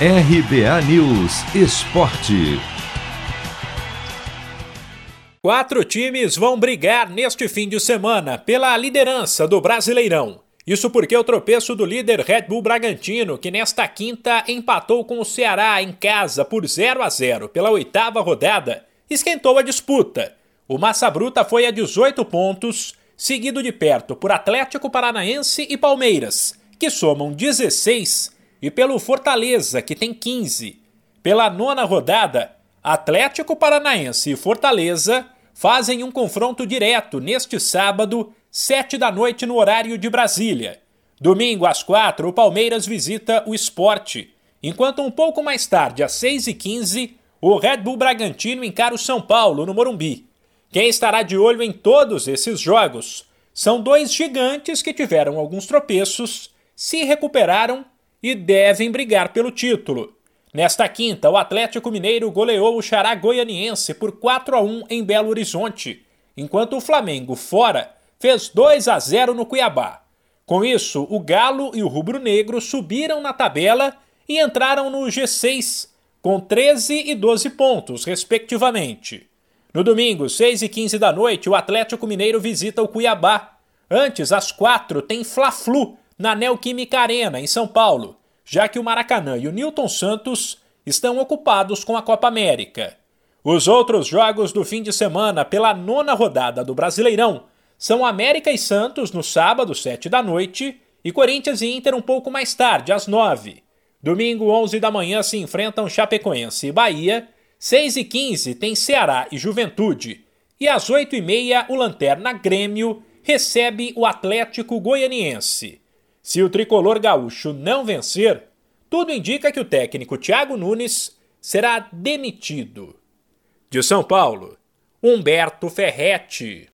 RBA News Esporte. Quatro times vão brigar neste fim de semana pela liderança do Brasileirão. Isso porque o tropeço do líder Red Bull Bragantino, que nesta quinta empatou com o Ceará em casa por 0 a 0 pela oitava rodada, esquentou a disputa. O Massa Bruta foi a 18 pontos, seguido de perto por Atlético Paranaense e Palmeiras, que somam 16 e pelo Fortaleza, que tem 15. Pela nona rodada, Atlético Paranaense e Fortaleza fazem um confronto direto neste sábado, 7 da noite no horário de Brasília. Domingo às 4, o Palmeiras visita o Esporte, enquanto um pouco mais tarde, às 6h15, o Red Bull Bragantino encara o São Paulo no Morumbi. Quem estará de olho em todos esses jogos são dois gigantes que tiveram alguns tropeços, se recuperaram e devem brigar pelo título. Nesta quinta, o Atlético Mineiro goleou o Xará Goianiense por 4 a 1 em Belo Horizonte, enquanto o Flamengo, fora, fez 2 a 0 no Cuiabá. Com isso, o Galo e o Rubro Negro subiram na tabela e entraram no G6, com 13 e 12 pontos, respectivamente. No domingo, 6 e 15 da noite, o Atlético Mineiro visita o Cuiabá. Antes, às 4, tem Fla-Flu, na Neoquímica Arena, em São Paulo, já que o Maracanã e o Newton Santos estão ocupados com a Copa América. Os outros jogos do fim de semana pela nona rodada do Brasileirão são América e Santos no sábado, 7 da noite, e Corinthians e Inter um pouco mais tarde, às 9. Domingo, 11 da manhã, se enfrentam Chapecoense e Bahia. 6 e 15 tem Ceará e Juventude. E às 8 e meia, o Lanterna Grêmio recebe o Atlético Goianiense. Se o tricolor gaúcho não vencer, tudo indica que o técnico Thiago Nunes será demitido. De São Paulo, Humberto Ferretti.